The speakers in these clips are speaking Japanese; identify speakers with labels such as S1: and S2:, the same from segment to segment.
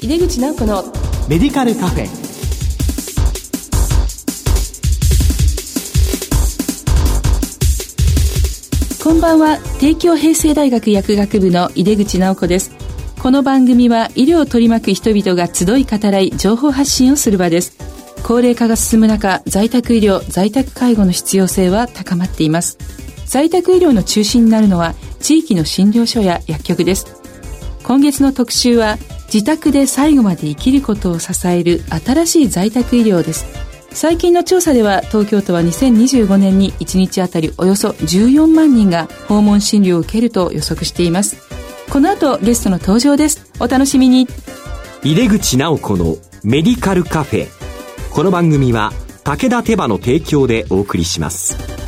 S1: 井出口直子の
S2: メディカルカフェ。
S1: こんばんは。帝京平成大学薬学部の井出口直子です。この番組は医療を取り巻く人々が集い語らい情報発信をする場です。高齢化が進む中在宅医療在宅介護の必要性は高まっています。在宅医療の中心になるのは地域の診療所や薬局です。今月の特集は自宅で最後まで生きることを支える新しい在宅医療です。最近の調査では東京都は2025年に1日あたりおよそ14万人が訪問診療を受けると予測しています。この後ゲストの登場です。お楽しみに。
S2: 井出口直子のメディカルカフェ。この番組は武田手羽の提供でお送りします。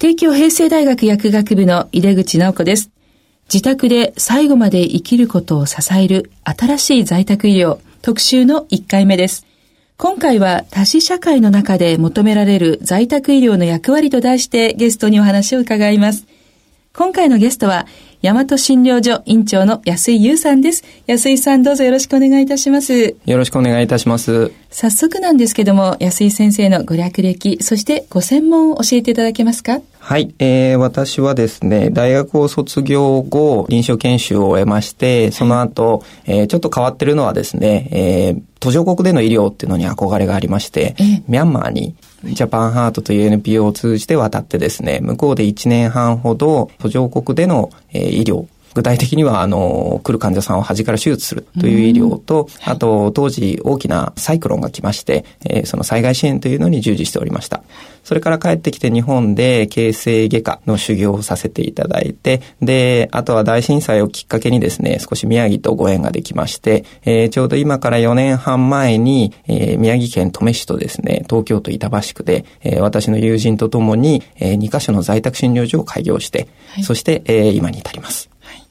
S1: 帝京平成大学薬学部の井出口直子です。自宅で最後まで生きることを支える新しい在宅医療特集の1回目です。今回は多子社会の中で求められる在宅医療の役割と題してゲストにお話を伺います。今回のゲストは大和診療所院長の安井優さんです。安井さんどうぞよろしくお願いいたします。
S3: よろしくお願いいたします。
S1: 早速なんですけども、安井先生のご略歴、そしてご専門を教えていただけますか？
S3: はい、えー、私はですね、大学を卒業後、臨床研修を終えまして、その後、えー、ちょっと変わってるのはですね、えー、途上国での医療っていうのに憧れがありまして、ミャンマーにジャパンハートという NPO を通じて渡ってですね、向こうで1年半ほど途上国での、えー、医療具体的には、あの、来る患者さんを端から手術するという医療と、あと、当時大きなサイクロンが来まして、えー、その災害支援というのに従事しておりました。それから帰ってきて日本で形成外科の修行をさせていただいて、で、あとは大震災をきっかけにですね、少し宮城とご縁ができまして、えー、ちょうど今から4年半前に、えー、宮城県登米市とですね、東京都板橋区で、えー、私の友人とともに、えー、2カ所の在宅診療所を開業して、はい、そして、えー、今に至ります。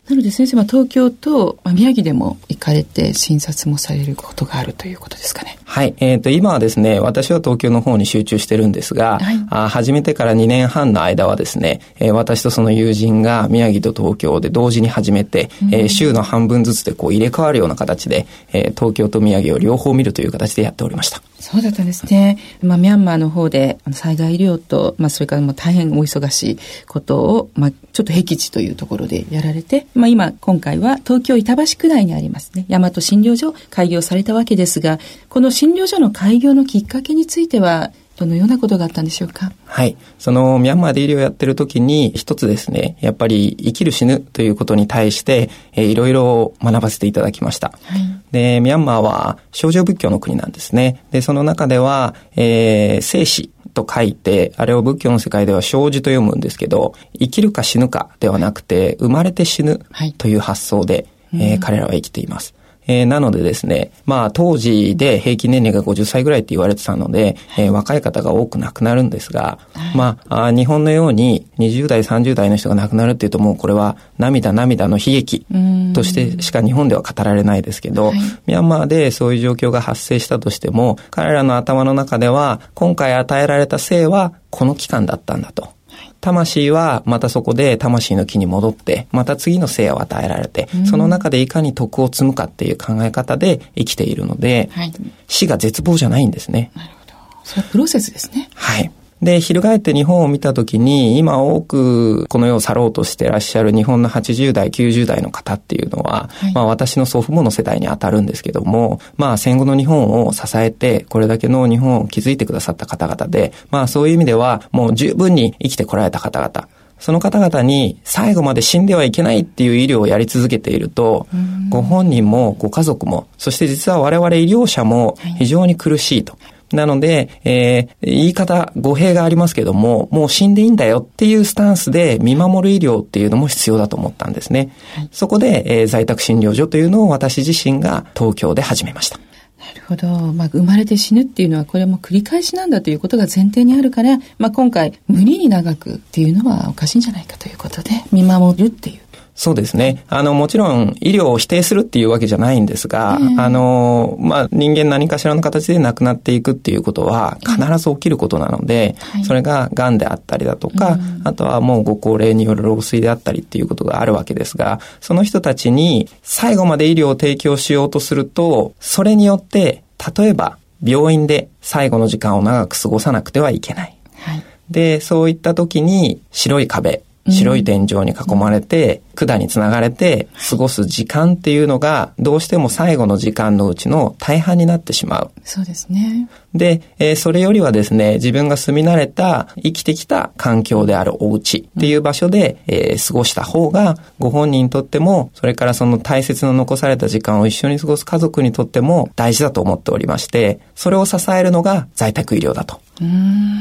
S1: なので先生は東京と宮城でも行かれて診察もされることがあるということですかね。
S3: はい。えっ、ー、と、今はですね、私は東京の方に集中してるんですが、はい、あ始めてから2年半の間はですね、えー、私とその友人が宮城と東京で同時に始めて、うん、えー、週の半分ずつでこう入れ替わるような形で、えー、東京と宮城を両方見るという形でやっておりました。
S1: そうだったんですね。まあ、ミャンマーの方で、災害医療と、まあ、それからもう大変お忙しいことを、まあ、ちょっと僻地というところでやられて、まあ、今、今回は東京板橋区内にありますね、大和診療所開業されたわけですが、この診療所の開業のきっかけについては、どのようなことがあったんでしょうか？
S3: はい。その、ミャンマーで医療をやってる時に、一つですね、やっぱり生きる死ぬということに対して、えー、いろいろ学ばせていただきました。はい、で、ミャンマーは少女仏教の国なんですね。で、その中では、えー、生死と書いて、あれを仏教の世界では生じと読むんですけど、生きるか死ぬかではなくて、生まれて死ぬという発想で、はい、えー、彼らは生きています。えー、なのでですね、まあ当時で平均年齢が50歳ぐらいって言われてたので、えー、若い方が多く亡くなるんですが、はい、まああ日本のように20代、30代の人が亡くなるっていうともうこれは涙涙の悲劇としてしか日本では語られないですけど、はい、ミャンマーでそういう状況が発生したとしても、彼らの頭の中では今回与えられた生はこの期間だったんだと。魂はまたそこで魂の木に戻って、また次の生を与えられて、その中でいかに徳を積むかっていう考え方で生きているので、はい、死が絶望じゃないんですね。
S1: なるほど。それはプロセスですね。
S3: はい。で、翻って日本を見たときに、今多くこの世を去ろうとしてらっしゃる日本の80代、90代の方っていうのは、はい、まあ私の祖父母の世代に当たるんですけども、まあ戦後の日本を支えて、これだけの日本を築いてくださった方々で、まあそういう意味では、もう十分に生きてこられた方々、その方々に最後まで死んではいけないっていう医療をやり続けていると、ご本人もご家族も、そして実は我々医療者も非常に苦しいと。なので、えー、言い方、語弊がありますけども、もう死んでいいんだよっていうスタンスで見守る医療っていうのも必要だと思ったんですね。はい、そこで、えー、在宅診療所というのを私自身が東京で始めました。な
S1: るほど。まあ、生まれて死ぬっていうのは、これも繰り返しなんだということが前提にあるから、まあ、今回、無理に長くっていうのはおかしいんじゃないかということで、見守るっていう
S3: そうですね。あの、もちろん医療を否定するっていうわけじゃないんですが、えー、あの、まあ、人間何かしらの形で亡くなっていくっていうことは必ず起きることなので、はい、それが癌であったりだとか、うん、あとはもうご高齢による老衰であったりっていうことがあるわけですが、その人たちに最後まで医療を提供しようとすると、それによって、例えば病院で最後の時間を長く過ごさなくてはいけない。はい、で、そういった時に白い壁、白い天井に囲まれて、管につながれて過ごす時間っていうのが、どうしても最後の時間のうちの大半になってしまう。
S1: そうですね。
S3: で、えー、それよりはですね、自分が住み慣れた、生きてきた環境であるお家っていう場所で、えー、過ごした方が、ご本人にとっても、それからその大切な残された時間を一緒に過ごす家族にとっても大事だと思っておりまして、それを支えるのが在宅医療だと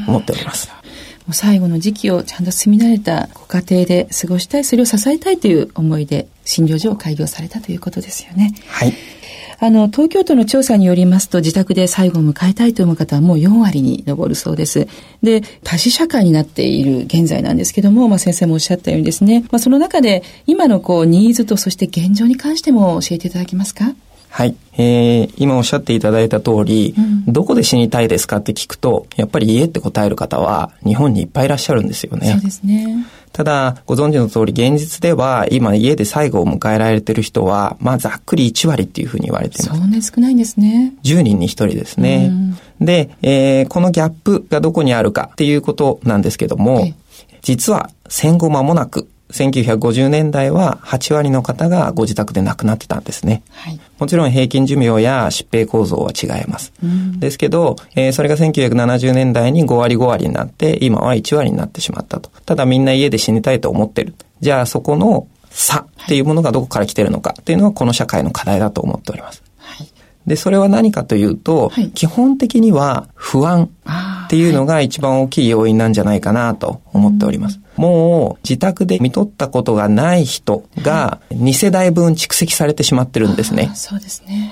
S3: 思っております。
S1: 最後の時期をちゃんと住み慣れたご家庭で過ごしたい、それを支えたいという思いで診療所を開業されたということですよね。
S3: はい。
S1: あの、東京都の調査によりますと、自宅で最後を迎えたいと思う方はもう4割に上るそうです。で、多子社会になっている現在なんですけども、まあ、先生もおっしゃったようにですね、まあ、その中で今のこう、ニーズとそして現状に関しても教えていただけますか？
S3: はい。えー、今おっしゃっていただいた通り、うん、どこで死にたいですかって聞くと、やっぱり家って答える方は日本にいっぱいいらっしゃるんですよね。
S1: そうですね。
S3: ただ、ご存知の通り、現実では、今家で最後を迎えられてる人は、まあ、ざっくり1割っていうふうに言われています。
S1: そうね、少ないんですね。
S3: 10人に1人ですね。で、えー、このギャップがどこにあるかっていうことなんですけども、実は戦後間もなく、1950年代は8割の方がご自宅で亡くなってたんですね。はい、もちろん平均寿命や疾病構造は違います。うん、ですけど、えー、それが1970年代に5割5割になって、今は1割になってしまったと。ただみんな家で死にたいと思ってる。じゃあそこの差っていうものがどこから来てるのかっていうのはこの社会の課題だと思っております。はい、で、それは何かというと、はい、基本的には不安っていうのが一番大きい要因なんじゃないかなと思っております。もう自宅で見とったことがない人が2世代分蓄積されてしまってるんですね。
S1: そうですね。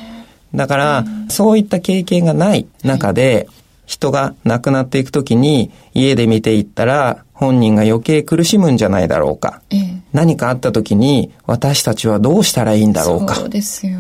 S3: だから、そういった経験がない中で、人が亡くなっていくときに家で見ていったら本人が余計苦しむんじゃないだろうか。ええ、何かあったときに私たちはどうしたらいいんだろうか。
S1: そうですよ。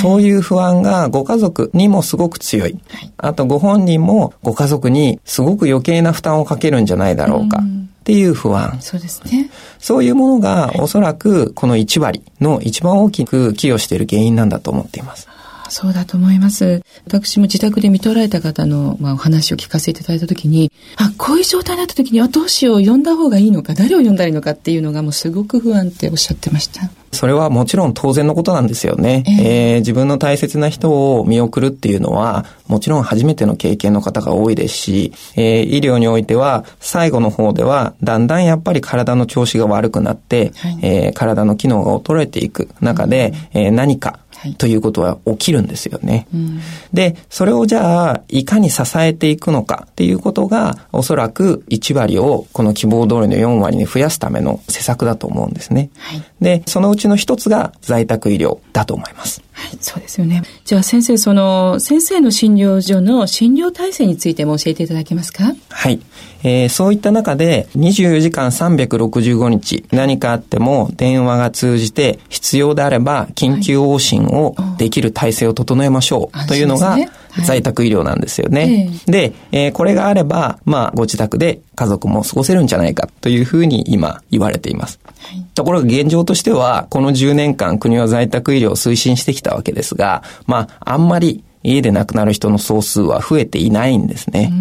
S3: そういう不安がご家族にもすごく強い。はい、あとご本人もご家族にすごく余計な負担をかけるんじゃないだろうか。っていう不安。
S1: そうですね。
S3: そういうものがおそらくこの1割の一番大きく寄与している原因なんだと思っています。
S1: そうだと思います。私も自宅で見とられた方の、まあ、お話を聞かせていただいたときに、あ、こういう状態になったときに、あ、どうしよう、呼んだ方がいいのか、誰を呼んだらいいのかっていうのがもうすごく不安っておっしゃってました。
S3: それはもちろん当然のことなんですよね。えー、えー、自分の大切な人を見送るっていうのは、もちろん初めての経験の方が多いですし、えー、医療においては、最後の方では、だんだんやっぱり体の調子が悪くなって、はい、えー、体の機能が衰えていく中で、うん、えー、何かということは起きるんですよね。うん、で、それをじゃあ、いかに支えていくのかっていうことが、おそらく1割をこの希望通りの4割に増やすための施策だと思うんですね。はい、で、そのうちの一つが在宅医療だと思います。
S1: はい、そうですよね。じゃあ先生、その、先生の診療所の診療体制についても教えていただけますか？
S3: はい。えー、そういった中で24時間365日何かあっても電話が通じて必要であれば緊急往診をできる体制を整えましょうというのが在宅医療なんですよね。で、えー、これがあれば、まあ、ご自宅で家族も過ごせるんじゃないかというふうに今言われています。はい、ところが現状としては、この10年間国は在宅医療を推進してきたわけですが、まあ、あんまり家で亡くなる人の総数は増えていないんですね。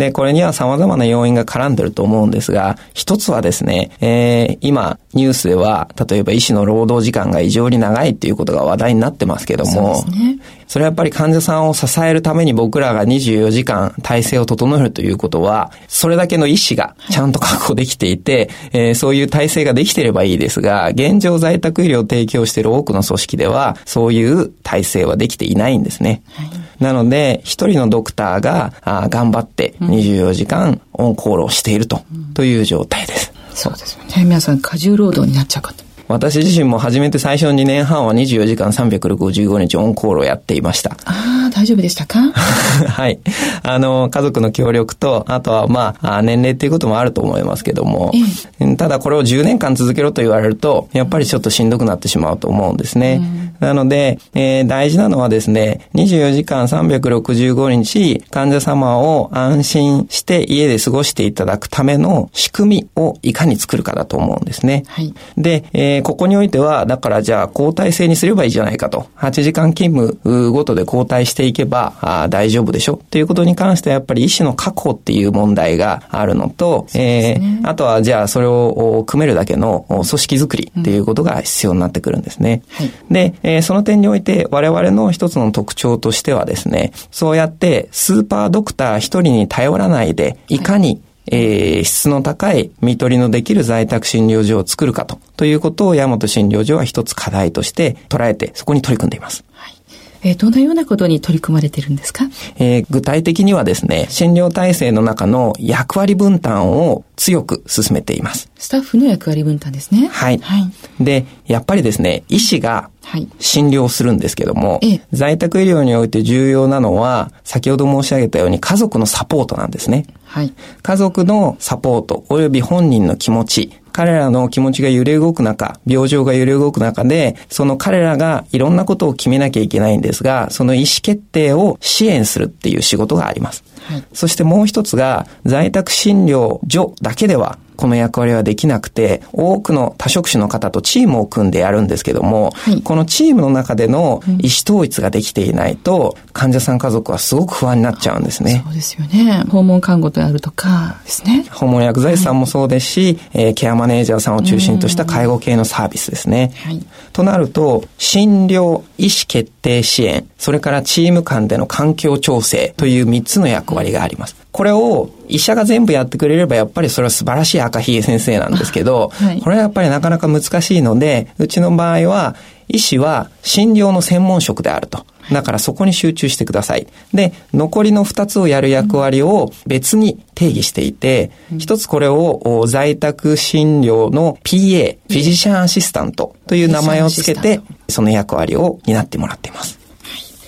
S3: で、これには様々な要因が絡んでると思うんですが、一つはですね、えー、今、ニュースでは、例えば医師の労働時間が異常に長いっていうことが話題になってますけども、そね、それはやっぱり患者さんを支えるために僕らが24時間体制を整えるということは、それだけの医師がちゃんと確保できていて、はい、えー、そういう体制ができてればいいですが、現状在宅医療を提供している多くの組織では、そういう体制はできていないんですね。はいなので、一人のドクターがあ頑張って24時間オンコールをしていると,、という状態です。
S1: そうですよね。皆さん過重労働になっちゃうかと。
S3: 私自身も初めて最初の2年半は24時間365日オンコールをやっていました。
S1: ああ、大丈夫でしたか？
S3: はい。あの、家族の協力と、あとはまあ、年齢っていうこともあると思いますけども、ええ、ただこれを10年間続けろと言われると、やっぱりちょっとしんどくなってしまうと思うんですね。うん、なので、えー、大事なのはですね、24時間365日患者様を安心して家で過ごしていただくための仕組みをいかに作るかだと思うんですね。はい。で、えーここにおいては、だからじゃあ交代制にすればいいじゃないかと。8時間勤務ごとで交代していけばあ大丈夫でしょ？っていうことに関してはやっぱり医師の確保っていう問題があるのと、ね、えー、あとはじゃあそれを組めるだけの組織づくりっていうことが必要になってくるんですね。うん。はい、で、えー、その点において我々の一つの特徴としてはですね、そうやってスーパードクター一人に頼らないで、い。かに、はいえー、質の高い見取りのできる在宅診療所を作るかと、ということを山本診療所は一つ課題として捉えて、そこに取り組んでいます。はい
S1: えー、どのようなことに取り組まれてるんですか、
S3: えー、具体的にはですね、診療体制の中の役割分担を強く進めています。
S1: スタッフの役割分担ですね。
S3: はい。はい、で、やっぱりですね、医師が診療するんですけども、はい、在宅医療において重要なのは、先ほど申し上げたように家族のサポートなんですね。はい、家族のサポート及び本人の気持ち、彼らの気持ちが揺れ動く中、病状が揺れ動く中で、その彼らがいろんなことを決めなきゃいけないんですが、その意思決定を支援するっていう仕事があります。はい、そしてもう一つが、在宅診療所だけではこの役割はできなくて、多くの多職種の方とチームを組んでやるんですけども、はい、このチームの中での意思統一ができていないと、患者さん家族はすごく不安になっちゃうんですね。
S1: そうですよね。訪問看護であるとかですね。
S3: 訪問薬剤師さんもそうですし、はい、えー、ケアマネージャーさんを中心とした介護系のサービスですね。はい、となると、診療、意思決定支援、それからチーム間での環境調整という3つの役割があります。これを医者が全部やってくれればやっぱりそれは素晴らしい赤ひげ先生なんですけど、はい、これはやっぱりなかなか難しいので、うちの場合は医師は診療の専門職であると。だからそこに集中してください。で、残りの2つをやる役割を別に定義していて、一、つこれを在宅診療の PA、フィジシャンアシスタントという名前をつけて、その役割を担ってもらっています。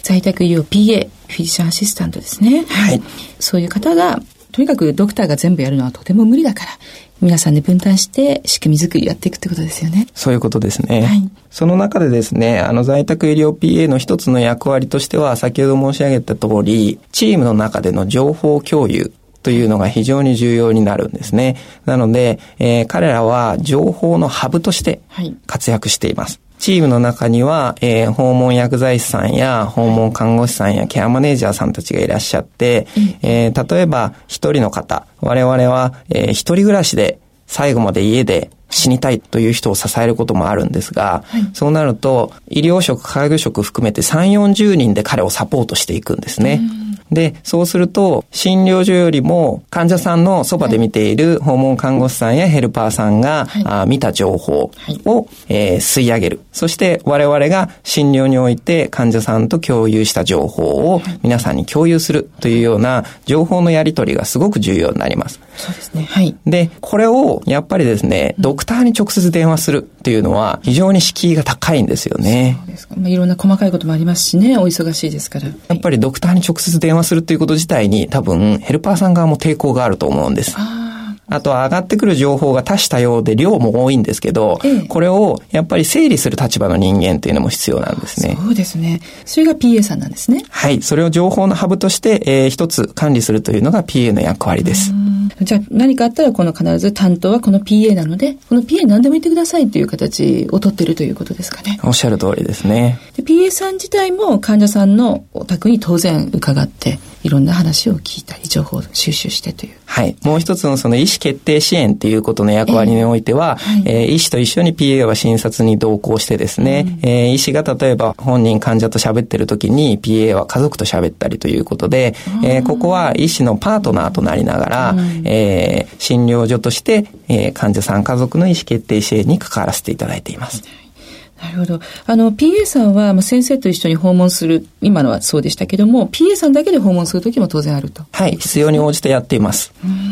S1: 在宅医療 PA、フィジシャンアシスタントですね。はい。そういう方が、とにかくドクターが全部やるのはとても無理だから、皆さんで分担して仕組み作りやっていくってことですよね。
S3: そういうことですね。はい。その中でですね、あの在宅医療 PA の一つの役割としては、先ほど申し上げた通り、チームの中での情報共有、というのが非常に重要になるんですね。なので、えー、彼らは情報のハブとして活躍しています。チームの中には、えー、訪問薬剤師さんや訪問看護師さんやケアマネージャーさんたちがいらっしゃって、えー、例えば一人の方、我々は、えー、一人暮らしで最後まで家で死にたいという人を支えることもあるんですが、はい、そうなると、医療職、介護職含めて3、40人で彼をサポートしていくんですね。で、そうすると、診療所よりも患者さんのそばで見ている訪問看護師さんやヘルパーさんが、はい、あ見た情報を、えー、吸い上げる。そして我々が診療において患者さんと共有した情報を皆さんに共有するというような情報のやり取りがすごく重要になります。
S1: そうですね。はい。
S3: で、これをやっぱりですね、ドクターに直接電話するっていうのは非常に敷居が高いんですよね。そうですか。
S1: まあ、いろんな細かいこともありますしね、お忙しいですから。
S3: やっぱりドクターに直接電話するっていうこと自体に多分ヘルパーさん側も抵抗があると思うんです。ああとは上がってくる情報が多種多様で量も多いんですけど、ええ、これをやっぱり整理する立場の人間っていうのも必要なんですね。
S1: そうですね。それが PA さんなんですね。
S3: はい。それを情報のハブとして、えー、一つ管理するというのが PA の役割です。
S1: じゃあ何かあったらこの必ず担当はこの PA なので、この PA 何でも言ってくださいという形を取ってるということですかね。
S3: おっしゃる通りですね。
S1: PA さん自体も患者さんのお宅に当然伺って、いろんな話を聞いたり、情報を収集してという。
S3: はい。もう一つのその意思決定支援っていうことの役割においては、えーはい、えー、医師と一緒に PA は診察に同行してですね、うん、えー、医師が例えば本人患者と喋ってる時に PA は家族と喋ったりということで、うん、えー、ここは医師のパートナーとなりながら、うん、えー、診療所として、えー、患者さん家族の意思決定支援に関わらせていただいています。
S1: なるほど。あの、PA さんは、まあ、先生と一緒に訪問する、今のはそうでしたけども、PA さんだけで訪問するときも当然あると。
S3: はい、必要に応じてやっています。
S1: うん、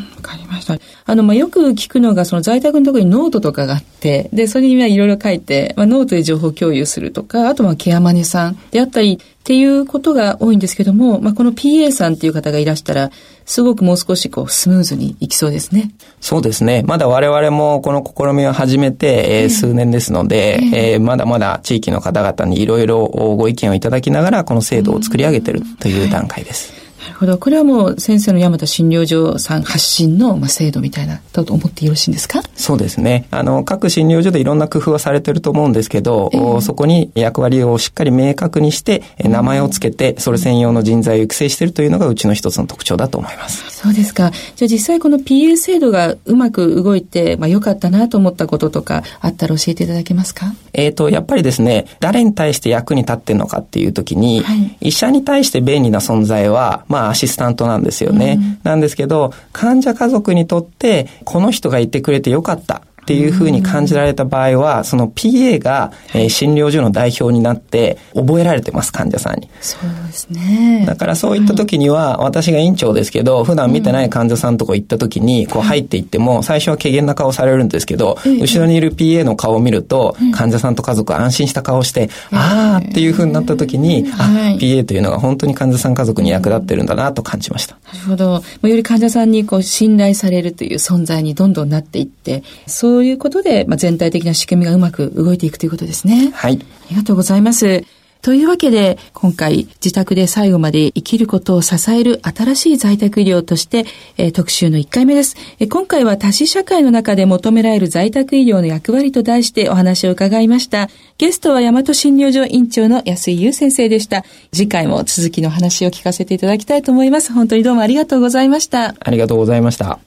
S1: あの、まあ、よく聞くのが、その在宅のところにノートとかがあって、で、それにいろいろ書いて、まあ、ノートで情報共有するとか、あと、まあ、ケアマネさんであったり、っていうことが多いんですけども、まあ、この PA さんっていう方がいらしたら、すごくもう少しこうスムーズにいきそうですね。
S3: そうですね。まだ我々もこの試みを始めて、えー、数年ですので、えー、まだまだ地域の方々にいろいろご意見をいただきながら、この制度を作り上げているという段階です。
S1: なるほど。これはもう先生の山田診療所さん発信の、まあ、制度みたいなと思ってよろしいんですか？
S3: そうですね。あの、各診療所でいろんな工夫はされてると思うんですけど、えー、そこに役割をしっかり明確にして、名前をつけて、それ専用の人材を育成しているというのがうちの一つの特徴だと思います。
S1: そうですか。じゃあ実際この PA 制度がうまく動いて、まあ良かったなと思ったこととかあったら教えていただけますか？
S3: えっ、ー、と、やっぱりですね、誰に対して役に立ってるのかっていう時に、はい、医者に対して便利な存在は、まあアシスタントなんですよね。うん、なんですけど、患者家族にとって、この人がいてくれてよかった。っていうふうに感じられた場合は、その PA が、えー、診療所の代表になって覚えられてます、患者さんに。
S1: そうですね。
S3: だからそういった時には、私が院長ですけど、普段見てない患者さんとこ行った時に、こう入っていっても、最初は軽減な顔されるんですけど、後ろにいる PA の顔を見ると、患者さんと家族は安心した顔をして、あーっていうふうになった時に、あ、PA というのが本当に患者さん家族に役立ってるんだなと感じました。
S1: なるほど。より患者さんにこう信頼されるという存在にどんどんなっていって、そうそういうことで、まあ、全体的な仕組みがうまく動いていくということですね。
S3: はい。
S1: ありがとうございます。というわけで、今回、自宅で最後まで生きることを支える新しい在宅医療として、えー、特集の1回目です、えー、今回は多子社会の中で求められる在宅医療の役割と題してお話を伺いました。ゲストは大和診療所院長の安井優先生でした。次回も続きの話を聞かせていただきたいと思います。本当にどうもありがとうございました。
S3: ありがとうございました。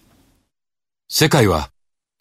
S4: 世界は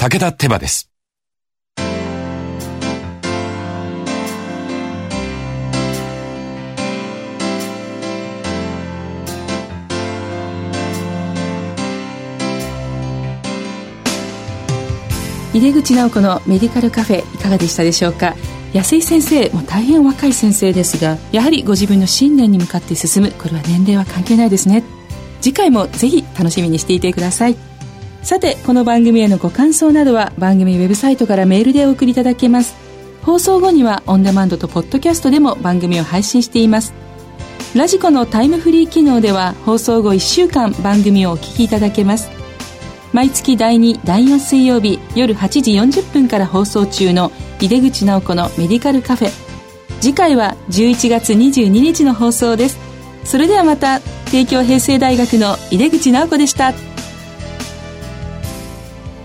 S4: 武田手羽です。
S1: 井出口直子のメディカルカフェいかがでしたでしょうか？安井先生も大変若い先生ですがやはりご自分の信念に向かって進むこれは年齢は関係ないですね。次回もぜひ楽しみにしていてください。さてこの番組へのご感想などは番組ウェブサイトからメールでお送りいただけます。放送後にはオンデマンドとポッドキャストでも番組を配信しています。ラジコのタイムフリー機能では放送後1週間番組をお聞きいただけます。毎月第2第4水曜日夜8時40分から放送中の井出口直子のメディカルカフェ。次回は11月22日の放送です。それではまた帝京平成大学の井出口直子でした。